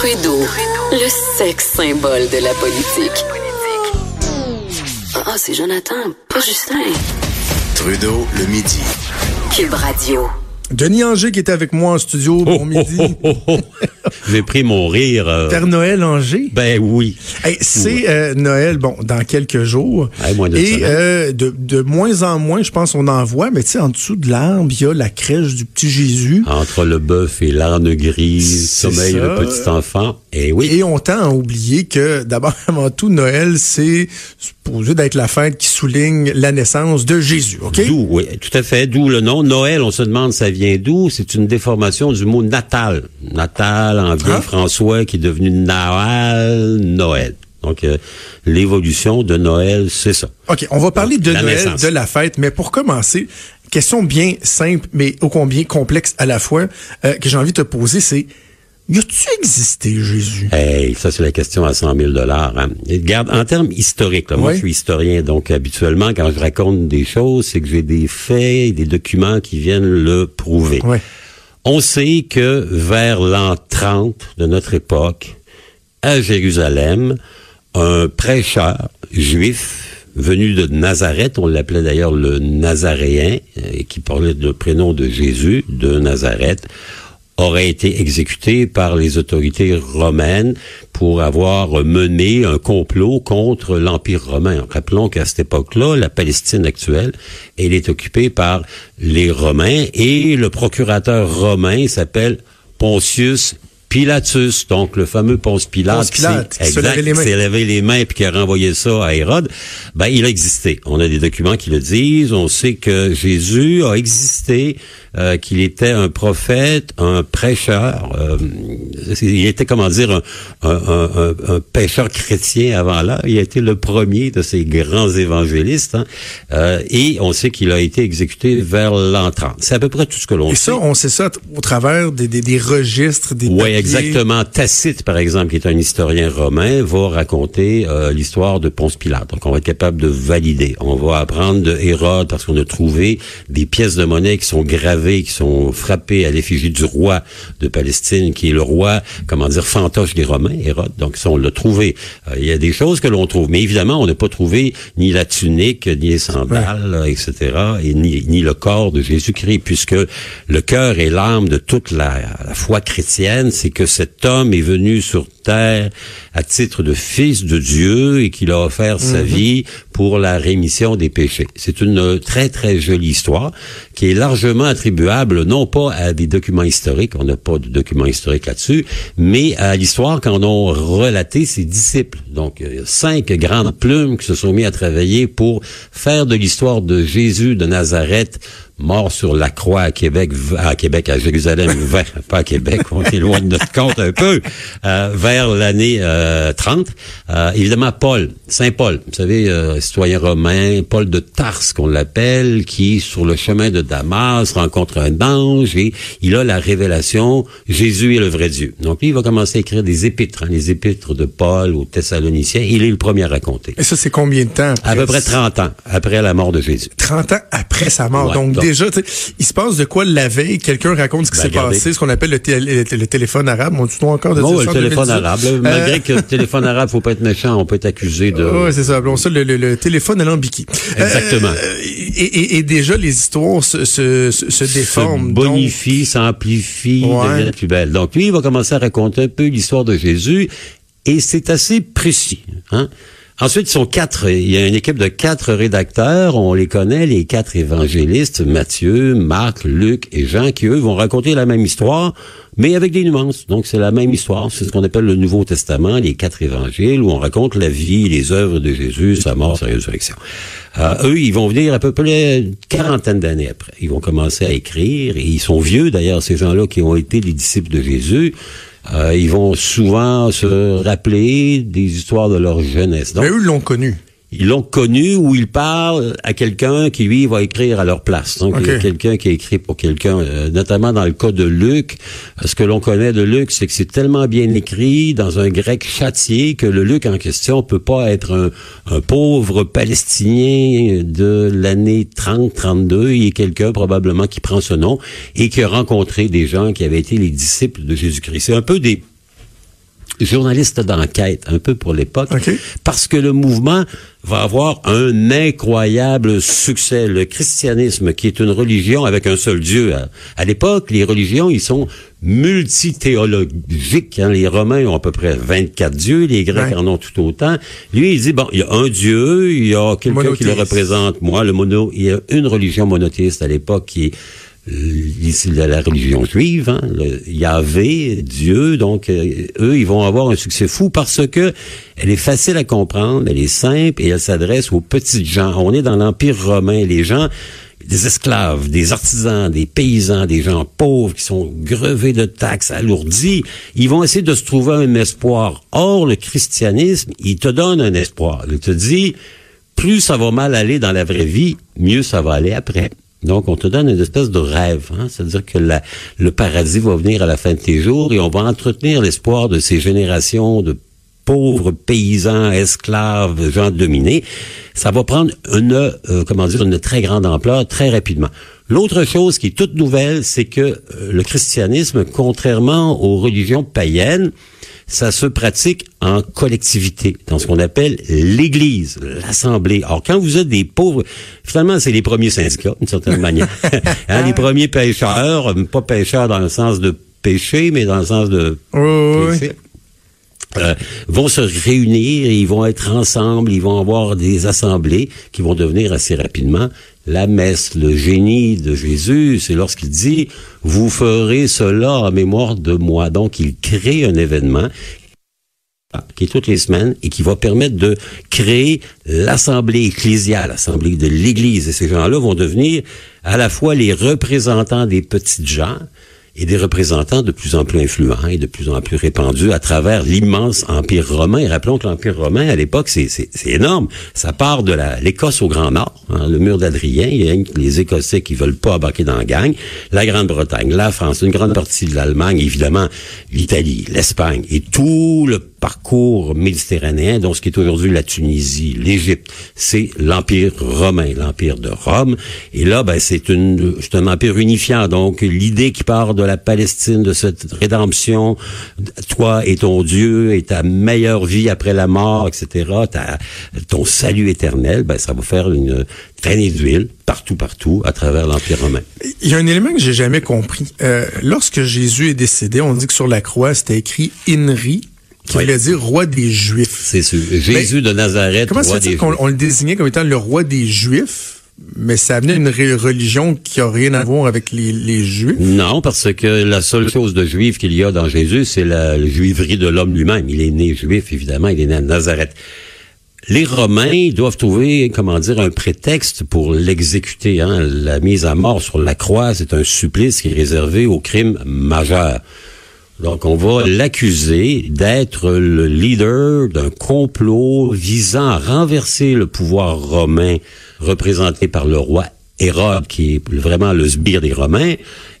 Trudeau, le sexe symbole de la politique. Ah, c'est Jonathan, pas Justin. Trudeau, le midi. Cube Radio. Denis Anger qui était avec moi en studio, bon midi. Oh, oh, oh, oh. J'ai pris mon rire. euh, Père Noël Anger. ben oui. Hey, c'est euh, Noël, bon, dans quelques jours. Moins de Et euh, de, de moins en moins, je pense, on en voit, mais tu sais, en dessous de l'arbre, il y a la crèche du petit Jésus. Entre le bœuf et l'âne gris, C'est sommeille ça. le petit enfant. Et oui. Et on tend à oublier que, d'abord, avant tout, Noël, c'est supposé d'être la fête qui souligne la naissance de Jésus, OK? D'où, oui, tout à fait. D'où le nom. Noël, on se demande ça vient d'où? C'est une déformation du mot natal. Natal en vieil Ah. François qui est devenu Naal, Noël. Donc, euh, l'évolution de Noël, c'est ça. OK, on va parler de Noël, naissance. de la fête, mais pour commencer, question bien simple, mais ô combien complexe à la fois, euh, que j'ai envie de te poser, c'est, y a-tu existé Jésus? Hey, ça c'est la question à 100 000 dollars. Hein. Et Regarde, en termes historiques, là, moi je suis historien, donc habituellement quand je raconte des choses, c'est que j'ai des faits, et des documents qui viennent le prouver. On sait que vers l'an 30 de notre époque, à Jérusalem, un prêcheur juif venu de Nazareth, on l'appelait d'ailleurs le Nazaréen, euh, qui parlait le prénom de Jésus de Nazareth, aurait été exécuté par les autorités romaines pour avoir mené un complot contre l'Empire romain. Rappelons qu'à cette époque-là, la Palestine actuelle, elle est occupée par les Romains et le procurateur romain s'appelle Pontius Pilatus, donc le fameux Ponce Pilate, Pilate, qui qui se s'est- s'est lavé les mains puis qui a renvoyé ça à Hérode, ben il a existé. On a des documents qui le disent. On sait que Jésus a existé, euh, qu'il était un prophète, un prêcheur. euh, il était comment dire un, un, un, un- pêcheur chrétien avant là. Il a été le premier de ces grands évangélistes. hein. Euh, et on sait qu'il a été exécuté vers l'an 30. C'est à peu près tout ce que l'on Et sait. ça, on sait ça au travers des, des, des registres, des. Exactement. Tacite, par exemple, qui est un historien romain, va raconter euh, l'histoire de Ponce Pilate. Donc, on va être capable de valider. On va apprendre de Hérode parce qu'on a trouvé des pièces de monnaie qui sont gravées, qui sont frappées à l'effigie du roi de Palestine, qui est le roi, comment dire, fantoche des Romains, Hérode. Donc, ça, on l'a trouvé. Euh, Il y a des choses que l'on trouve. Mais évidemment, on n'a pas trouvé ni la tunique, ni les sandales, euh, etc., et ni, ni le corps de Jésus-Christ, puisque le cœur et l'âme de toute la, la foi chrétienne, c'est que cet homme est venu sur terre à titre de fils de Dieu et qu'il a offert sa vie pour la rémission des péchés. C'est une très, très jolie histoire qui est largement attribuable non pas à des documents historiques, on n'a pas de documents historiques là-dessus, mais à l'histoire qu'en ont relaté ses disciples. Donc, cinq grandes plumes qui se sont mis à travailler pour faire de l'histoire de Jésus de Nazareth mort sur la croix à Québec, à Québec, à Jérusalem, vers, pas à Québec, on éloigne notre compte un peu, euh, vers l'année euh, 30. Euh, évidemment, Paul, Saint Paul, vous savez, euh, citoyen romain, Paul de Tarse qu'on l'appelle, qui, sur le chemin de Damas, rencontre un ange et il a la révélation, Jésus est le vrai Dieu. Donc, lui, il va commencer à écrire des épîtres, hein, les épîtres de Paul aux Thessaloniciens. Il est le premier à raconter. Et ça, c'est combien de temps? À peu près 30 ans après la mort de Jésus. 30 ans après sa mort. Ouais, donc, donc- déjà, tu sais, il se passe de quoi la veille? Quelqu'un raconte ce qui Ben, s'est passé, ce qu'on appelle le, tél- le- téléphone arabe. On dit encore de dire le téléphone 2018? arabe. là, malgré que le téléphone arabe, faut pas être méchant, on peut être accusé de. Oui, c'est ça. Appelons ça le, le- le téléphone alambiqué. Exactement. Euh, et, et- et déjà, les histoires se, se, se, se déforment. se Donc, bonifie, s'amplifie, Ouais. devient plus belle. Donc lui, il va commencer à raconter un peu l'histoire de Jésus et c'est assez précis. Hein? Ensuite, ils sont quatre. Il y a une équipe de quatre rédacteurs. On les connaît, les quatre évangélistes, Matthieu, Marc, Luc et Jean, qui eux vont raconter la même histoire, mais avec des nuances. Donc, c'est la même histoire. C'est ce qu'on appelle le Nouveau Testament, les quatre évangiles, où on raconte la vie, les œuvres de Jésus, sa mort, sa résurrection. Euh, eux, ils vont venir à peu près une quarantaine d'années après. Ils vont commencer à écrire, et ils sont vieux d'ailleurs, ces gens-là qui ont été les disciples de Jésus. Euh, ils vont souvent se rappeler des histoires de leur jeunesse. Donc, mais eux l'ont connu. Ils l'ont connu ou ils parlent à quelqu'un qui, lui, va écrire à leur place. Donc, il y a Ok. quelqu'un qui a écrit pour quelqu'un, euh, notamment dans le cas de Luc. Euh, Ce que l'on connaît de Luc, c'est que c'est tellement bien écrit dans un grec châtié que le Luc en question peut pas être un, un pauvre palestinien de l'année 30-32. Il est quelqu'un probablement qui prend ce nom et qui a rencontré des gens qui avaient été les disciples de Jésus-Christ. C'est un peu des journaliste d'enquête, un peu pour l'époque, parce que le mouvement va avoir un incroyable succès. Le christianisme, qui est une religion avec un seul Dieu. À, à l'époque, les religions, ils sont multithéologiques. Hein. Les Romains ont à peu près 24 dieux, les Grecs Ouais. en ont tout autant. Lui, il dit, bon, il y a un Dieu, il y a quelqu'un qui le représente, moi, le mono, il y a une religion monothéiste à l'époque qui est la, la religion juive, hein, Yahvé, Dieu, donc euh, eux, ils vont avoir un succès fou parce que elle est facile à comprendre, elle est simple et elle s'adresse aux petites gens. On est dans l'Empire romain, les gens, des esclaves, des artisans, des paysans, des gens pauvres qui sont grevés de taxes, alourdis, ils vont essayer de se trouver un espoir. Or, le christianisme, il te donne un espoir. Il te dit, plus ça va mal aller dans la vraie vie, mieux ça va aller après. Donc, on te donne une espèce de rêve. Hein? C'est-à-dire que le paradis va venir à la fin de tes jours et on va entretenir l'espoir de ces générations de pauvres paysans, esclaves, gens dominés. Ça va prendre une, euh, comment dire, une très grande ampleur très rapidement. L'autre chose qui est toute nouvelle, c'est que euh, le christianisme, contrairement aux religions païennes, ça se pratique en collectivité, dans ce qu'on appelle l'Église, l'Assemblée. Alors, quand vous êtes des pauvres, finalement, c'est les premiers syndicats, d'une certaine manière. Hein, les premiers pêcheurs, pas pêcheurs dans le sens de péché, mais dans le sens de Oui, oui, oui. Euh, vont se réunir, ils vont être ensemble, ils vont avoir des assemblées qui vont devenir assez rapidement la messe, le génie de Jésus, c'est lorsqu'il dit vous ferez cela en mémoire de moi. Donc il crée un événement qui est toutes les semaines et qui va permettre de créer l'assemblée ecclésiale, l'assemblée de l'Église. Et ces gens-là vont devenir à la fois les représentants des petites gens et des représentants de plus en plus influents et de plus en plus répandus à travers l'immense empire romain. Et rappelons que l'empire romain, à l'époque, c'est, énorme. Ça part de l'Écosse au Grand Nord, hein, le mur d'Adrien. Les Écossais qui veulent pas embarquer dans la gang. La Grande-Bretagne, la France, une grande partie de l'Allemagne, évidemment, l'Italie, l'Espagne et tout le parcours méditerranéen, donc ce qui est aujourd'hui la Tunisie, l'Égypte, c'est l'Empire romain, l'Empire de Rome. Et là, ben, c'est un empire unifiant. Donc, l'idée qui part de la Palestine, de cette rédemption, toi et ton Dieu et ta meilleure vie après la mort, etc., ta, ton salut éternel, ben, ça va faire une traînée d'huile partout, partout, à travers l'Empire romain. Il y a un élément que j'ai jamais compris. Euh, lorsque Jésus est décédé, on dit que sur la croix, c'était écrit Inri, qui Oui. voulait dire roi des Juifs. C'est sûr. Jésus de Nazareth, Comment roi des qu'on Juifs. on le désignait comme étant le roi des Juifs, mais ça amenait une religion qui a rien à voir avec les, Juifs? Non, parce que la seule chose de juif qu'il y a dans Jésus, c'est la, la juiverie de l'homme lui-même. Il est né juif, évidemment, il est né à Nazareth. Les Romains doivent trouver, comment dire, un prétexte pour l'exécuter. Hein. La mise à mort sur la croix, c'est un supplice qui est réservé aux crimes majeurs. Donc, on va l'accuser d'être le leader d'un complot visant à renverser le pouvoir romain représenté par le roi Hérode, qui est vraiment le sbire des Romains,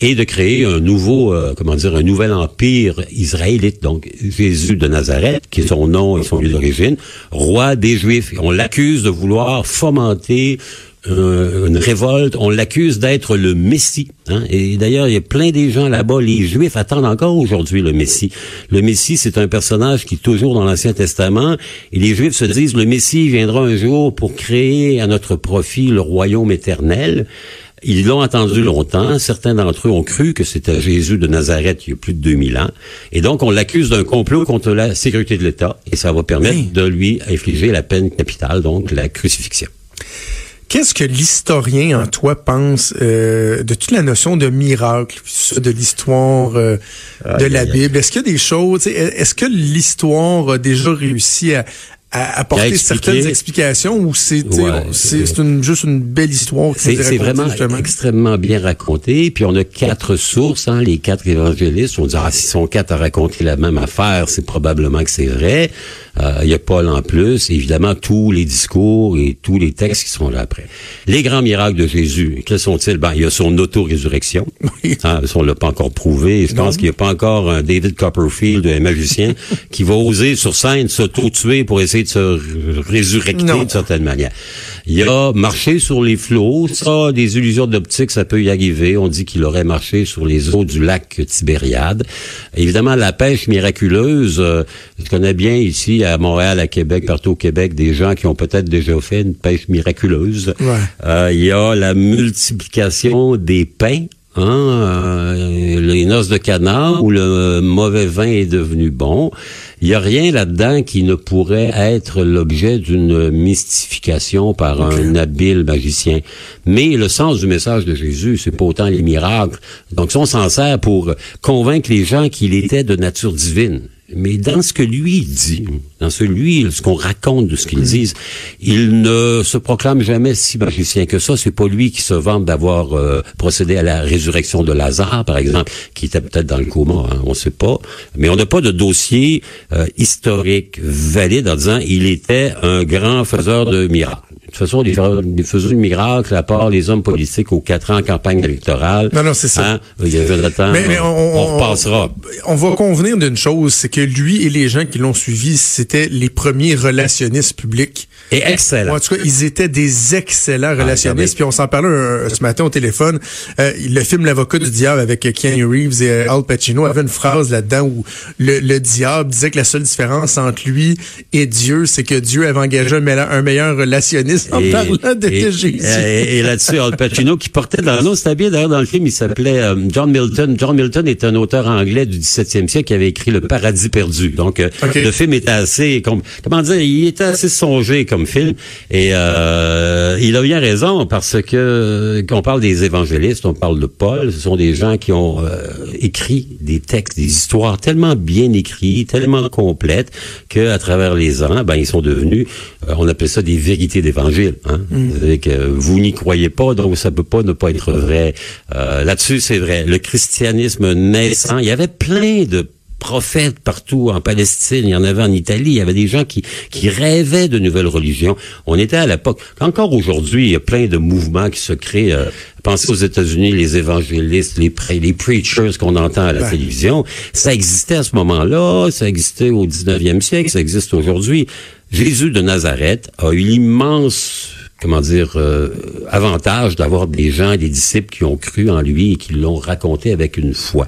et de créer un nouveau, euh, comment dire, un nouvel empire israélite. Donc, Jésus de Nazareth, qui est son nom et son lieu d'origine, roi des Juifs. On l'accuse de vouloir fomenter euh, une révolte. On l'accuse d'être le Messie. hein. Et d'ailleurs, il y a plein des gens là-bas, les Juifs attendent encore aujourd'hui le Messie. Le Messie, c'est un personnage qui est toujours dans l'Ancien Testament. Et les Juifs se disent, le Messie viendra un jour pour créer à notre profit le royaume éternel. Ils l'ont attendu longtemps. Certains d'entre eux ont cru que c'était Jésus de Nazareth il y a plus de 2000 ans. Et donc, on l'accuse d'un complot contre la sécurité de l'État. Et ça va permettre de lui infliger la peine capitale, donc la crucifixion. Qu'est-ce que l'historien en toi pense euh, de toute la notion de miracle, de l'histoire euh, de la. Bible? Est-ce qu'il y a des choses, est-ce que l'histoire a déjà réussi à, à apporter certaines explications ou c'est Ouais, une, juste une belle histoire qui C'est vraiment justement? extrêmement bien raconté. Puis on a quatre sources, hein, les quatre évangélistes. On dit, ah, s'ils sont quatre à raconter la même affaire, c'est probablement que c'est vrai. Euh, Il y a Paul en plus. Évidemment, tous les discours et tous les textes qui sont là après. Les grands miracles de Jésus, quels sont-ils? Ben, il y a son auto-résurrection. Oui. Hein, on l'a pas encore prouvé. Je Non. pense qu'il n'y a pas encore un David Copperfield, un magicien, qui va oser sur scène s'auto-tuer pour essayer de se résurrecter d'une certaine manière. Il a marché sur les flots. Ça, des illusions d'optique, ça peut y arriver. On dit qu'il aurait marché sur les eaux du lac Tibériade. Évidemment, la pêche miraculeuse, euh, je connais bien ici à Montréal, à Québec, partout au Québec, des gens qui ont peut-être déjà fait une pêche miraculeuse. Ouais. Euh, il y a la multiplication des pains. Hein, euh, les noces de canard où le mauvais vin est devenu bon. Il n'y a rien là-dedans qui ne pourrait être l'objet d'une mystification par un habile magicien. Mais le sens du message de Jésus, c'est pas autant les miracles. Donc, si on s'en sert pour convaincre les gens qu'il était de nature divine. Mais dans ce que lui dit, dans ce lui, qu'on raconte de ce qu'il dit, il ne se proclame jamais si magicien que ça. C'est pas lui qui se vante d'avoir euh, procédé à la résurrection de Lazare, par exemple, qui était peut-être dans le coma, hein, on sait pas. Mais on n'a pas de dossier euh, historique valide en disant il était un grand faiseur de miracles. De toute façon, les, les faiseurs de miracles, à part les hommes politiques aux quatre ans en campagne électorale. Non, non, c'est ça. Hein, il y a Jonathan, Mais- mais on- on, repassera. On va convenir d'une chose, c'est que lui et les gens qui l'ont suivi, c'était les premiers relationnistes publics. Et excellent. En tout cas, ils étaient des excellents Ah, relationnistes. Puis on s'en parlait euh, ce matin au téléphone. Euh, le film L'avocat du diable avec Keanu Reeves et euh, Al Pacino avait une phrase là-dedans où le, le diable disait que la seule différence entre lui et Dieu, c'est que Dieu avait engagé un, meilleur- un meilleur relationniste en parlant de et-. Et, et là-dessus, Al Pacino, qui portait dans nom, c'était bien d'ailleurs dans le film, il s'appelait euh, John Milton. John Milton est un auteur anglais du 17e siècle qui avait écrit Le Paradis perdu. Donc, euh, le film était assez, com- comment dire, il était assez songé comme film. Et euh, il a bien raison parce que quand on parle des évangélistes, on parle de Paul. Ce sont des gens qui ont euh, écrit des textes, des histoires tellement bien écrites, tellement complètes que à travers les ans, ben ils sont devenus, on appelle ça des vérités d'évangile. Hein? Que vous n'y croyez pas, donc ça peut pas ne pas être vrai. Euh, Là-dessus, c'est vrai. Le christianisme naissant, il y avait plein de prophètes partout en Palestine, il y en avait en Italie, il y avait des gens qui, qui rêvaient de nouvelles religions. On était à l'époque. Encore aujourd'hui, il y a plein de mouvements qui se créent. euh, pensez aux États-Unis, les évangélistes, les, les preachers qu'on entend à la télévision. Ça existait à ce moment-là, ça existait au 19e siècle, ça existe aujourd'hui. Jésus de Nazareth a eu l'immense comment dire, euh, avantage d'avoir des gens, des disciples qui ont cru en lui et qui l'ont raconté avec une foi.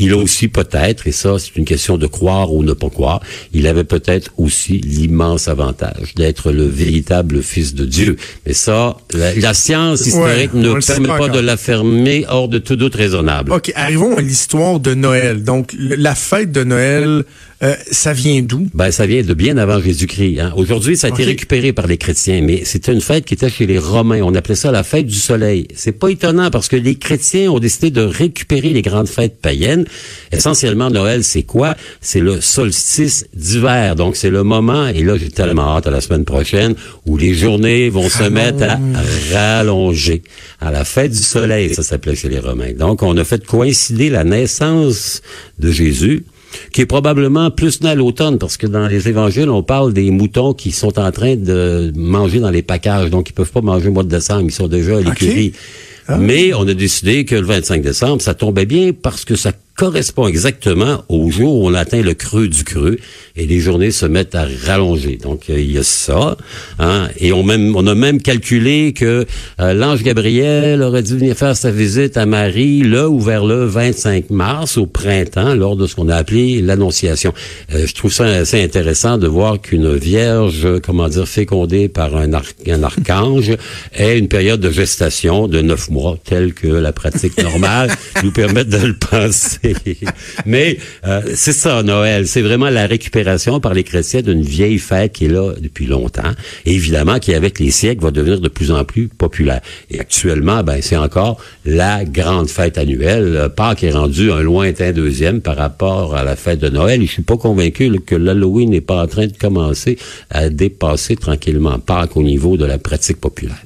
Il a aussi peut-être, et ça c'est une question de croire ou ne pas croire, il avait peut-être aussi l'immense avantage d'être le véritable Fils de Dieu. Mais ça, la, la science historique ne permet pas de l'affirmer hors de tout doute raisonnable. OK, arrivons à l'histoire de Noël. Donc, la fête de Noël, euh, ça vient d'où? Ben, ça vient de bien avant Jésus-Christ. Hein. Aujourd'hui, ça a été récupéré par les chrétiens, mais c'était une fête qui était chez les Romains. On appelait ça la fête du soleil. C'est pas étonnant parce que les chrétiens ont décidé de récupérer les grandes fêtes païennes. Essentiellement, Noël, c'est quoi? C'est le solstice d'hiver. Donc, c'est le moment, et là, j'ai tellement hâte à la semaine prochaine, où les journées vont se mettre à rallonger. À la fête du soleil, ça s'appelait chez les Romains. Donc, on a fait coïncider la naissance de Jésus qui est probablement plus né à l'automne, parce que dans les évangiles, on parle des moutons qui sont en train de manger dans les packages, donc ils peuvent pas manger au mois de décembre, ils sont déjà à l'écurie. Mais on a décidé que le 25 décembre, ça tombait bien parce que ça correspond exactement au jour où on atteint le creux du creux et les journées se mettent à rallonger. Donc euh, il y a ça, hein, et on même on a même calculé que euh, l'ange Gabriel aurait dû venir faire sa visite à Marie le ou vers le 25 mars au printemps lors de ce qu'on a appelé l'annonciation. Euh, je trouve ça assez intéressant de voir qu'une vierge, comment dire, fécondée par un, un archange ait une période de gestation de neuf mois, telle que la pratique normale nous permet de le penser. Mais euh, c'est ça, Noël. C'est vraiment la récupération par les chrétiens d'une vieille fête qui est là depuis longtemps. Évidemment, qui avec les siècles va devenir de plus en plus populaire. Et actuellement, ben c'est encore la grande fête annuelle. Euh, Pâques est rendu un lointain deuxième par rapport à la fête de Noël. Je suis pas convaincu que l'Halloween n'est pas en train de commencer à dépasser tranquillement Pâques au niveau de la pratique populaire.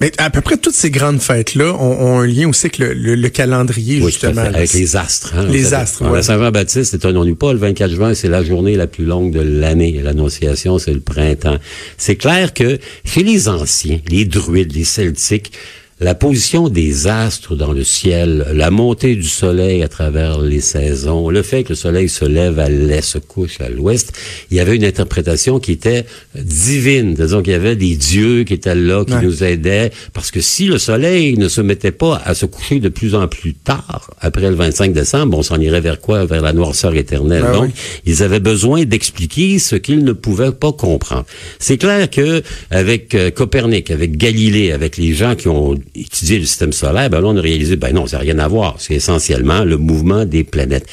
Mais à peu près toutes ces grandes fêtes-là ont, ont un lien aussi avec le, le- le calendrier, Oui, justement. avec les astres. hein, Les astres. La Saint-Jean-Baptiste, étonnons-nous pas, le 24 juin, c'est la journée la plus longue de l'année. L'Annonciation, c'est le printemps. C'est clair que chez les anciens, les druides, les celtiques, la position des astres dans le ciel, la montée du soleil à travers les saisons, le fait que le soleil se lève à l'est, se couche à l'ouest, il y avait une interprétation qui était divine. Disons qu'il y avait des dieux qui étaient là, qui nous aidaient, parce que si le soleil ne se mettait pas à se coucher de plus en plus tard, après le 25 décembre, on s'en irait vers quoi? Vers la noirceur éternelle. Ben Donc, oui. ils avaient besoin d'expliquer ce qu'ils ne pouvaient pas comprendre. C'est clair que avec euh, Copernic, avec Galilée, avec les gens qui ont étudié le système solaire, ben là on a réalisé, ben non, ça n'a rien à voir. C'est essentiellement le mouvement des planètes.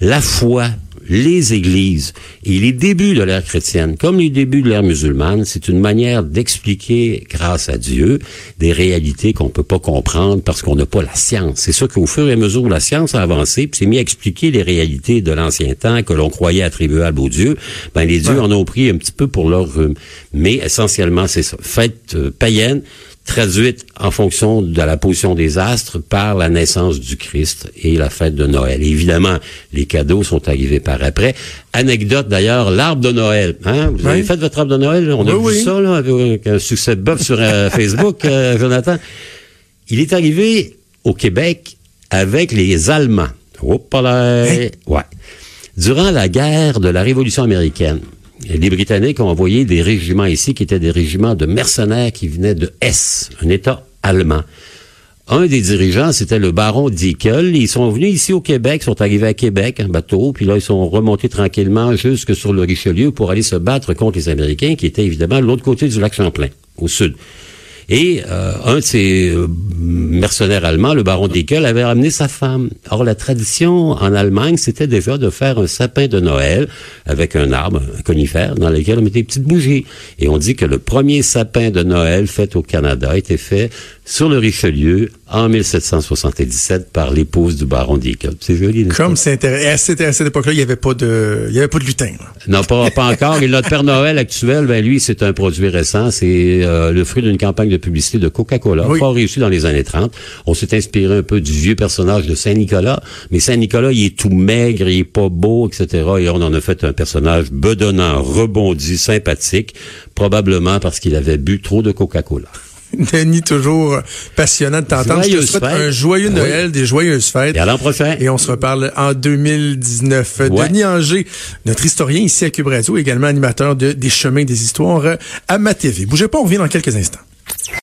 La foi, les églises et les débuts de l'ère chrétienne, comme les débuts de l'ère musulmane, c'est une manière d'expliquer, grâce à Dieu, des réalités qu'on peut pas comprendre parce qu'on n'a pas la science. C'est sûr qu'au fur et à mesure où la science a avancé, puis s'est mis à expliquer les réalités de l'ancien temps que l'on croyait attribuables aux dieux, ben les dieux en ont pris un petit peu pour leur rhume. Mais essentiellement, c'est ça. Fête euh, païenne, traduite en fonction de la position des astres par la naissance du Christ et la fête de Noël. Et évidemment, les cadeaux sont arrivés par après. Anecdote d'ailleurs, l'arbre de Noël. Hein? Vous avez fait votre arbre de Noël? On a Oui, vu ça, là, avec un succès de bœuf sur euh, Facebook, euh, Jonathan. Il est arrivé au Québec avec les Allemands. Hop là! Hein? Ouais. Durant la guerre de la Révolution américaine, les Britanniques ont envoyé des régiments ici qui étaient des régiments de mercenaires qui venaient de Hesse, un État allemand. Un des dirigeants, c'était le baron Dickel. Ils sont venus ici au Québec, sont arrivés à Québec en bateau, puis là, ils sont remontés tranquillement jusque sur le Richelieu pour aller se battre contre les Américains, qui étaient évidemment de l'autre côté du lac Champlain, au sud. Et euh, un de ces euh, mercenaires allemands, le baron Dickel, avait ramené sa femme. Or, la tradition en Allemagne, c'était déjà de faire un sapin de Noël avec un arbre, un conifère, dans lequel on mettait des petites bougies. Et on dit que le premier sapin de Noël fait au Canada été fait sur le Richelieu en 1777 par l'épouse du baron Dickel. C'est joli, Comme c'est intéressant. À cette, époque-là, il n'y avait pas de, il y avait pas de lutin. là. Non, pas, pas encore. Et notre Père Noël actuel, ben lui, c'est un produit récent. C'est euh, le fruit d'une campagne de publicité de Coca-Cola, Oui. fort réussi dans les années 30. On s'est inspiré un peu du vieux personnage de Saint-Nicolas. Mais Saint-Nicolas, il est tout maigre, il est pas beau, etc. Et on en a fait un personnage bedonnant, rebondi, sympathique, probablement parce qu'il avait bu trop de Coca-Cola. Denis, toujours passionnant de t'entendre. Je te souhaite un joyeux Oui. Noël, des joyeuses fêtes. Et à l'an prochain. Et on se reparle en 2019. Ouais. Denis Anger, notre historien ici à Cube Radio, également animateur de Des chemins des histoires euh, à ma TV. Bougez pas, on revient dans quelques instants.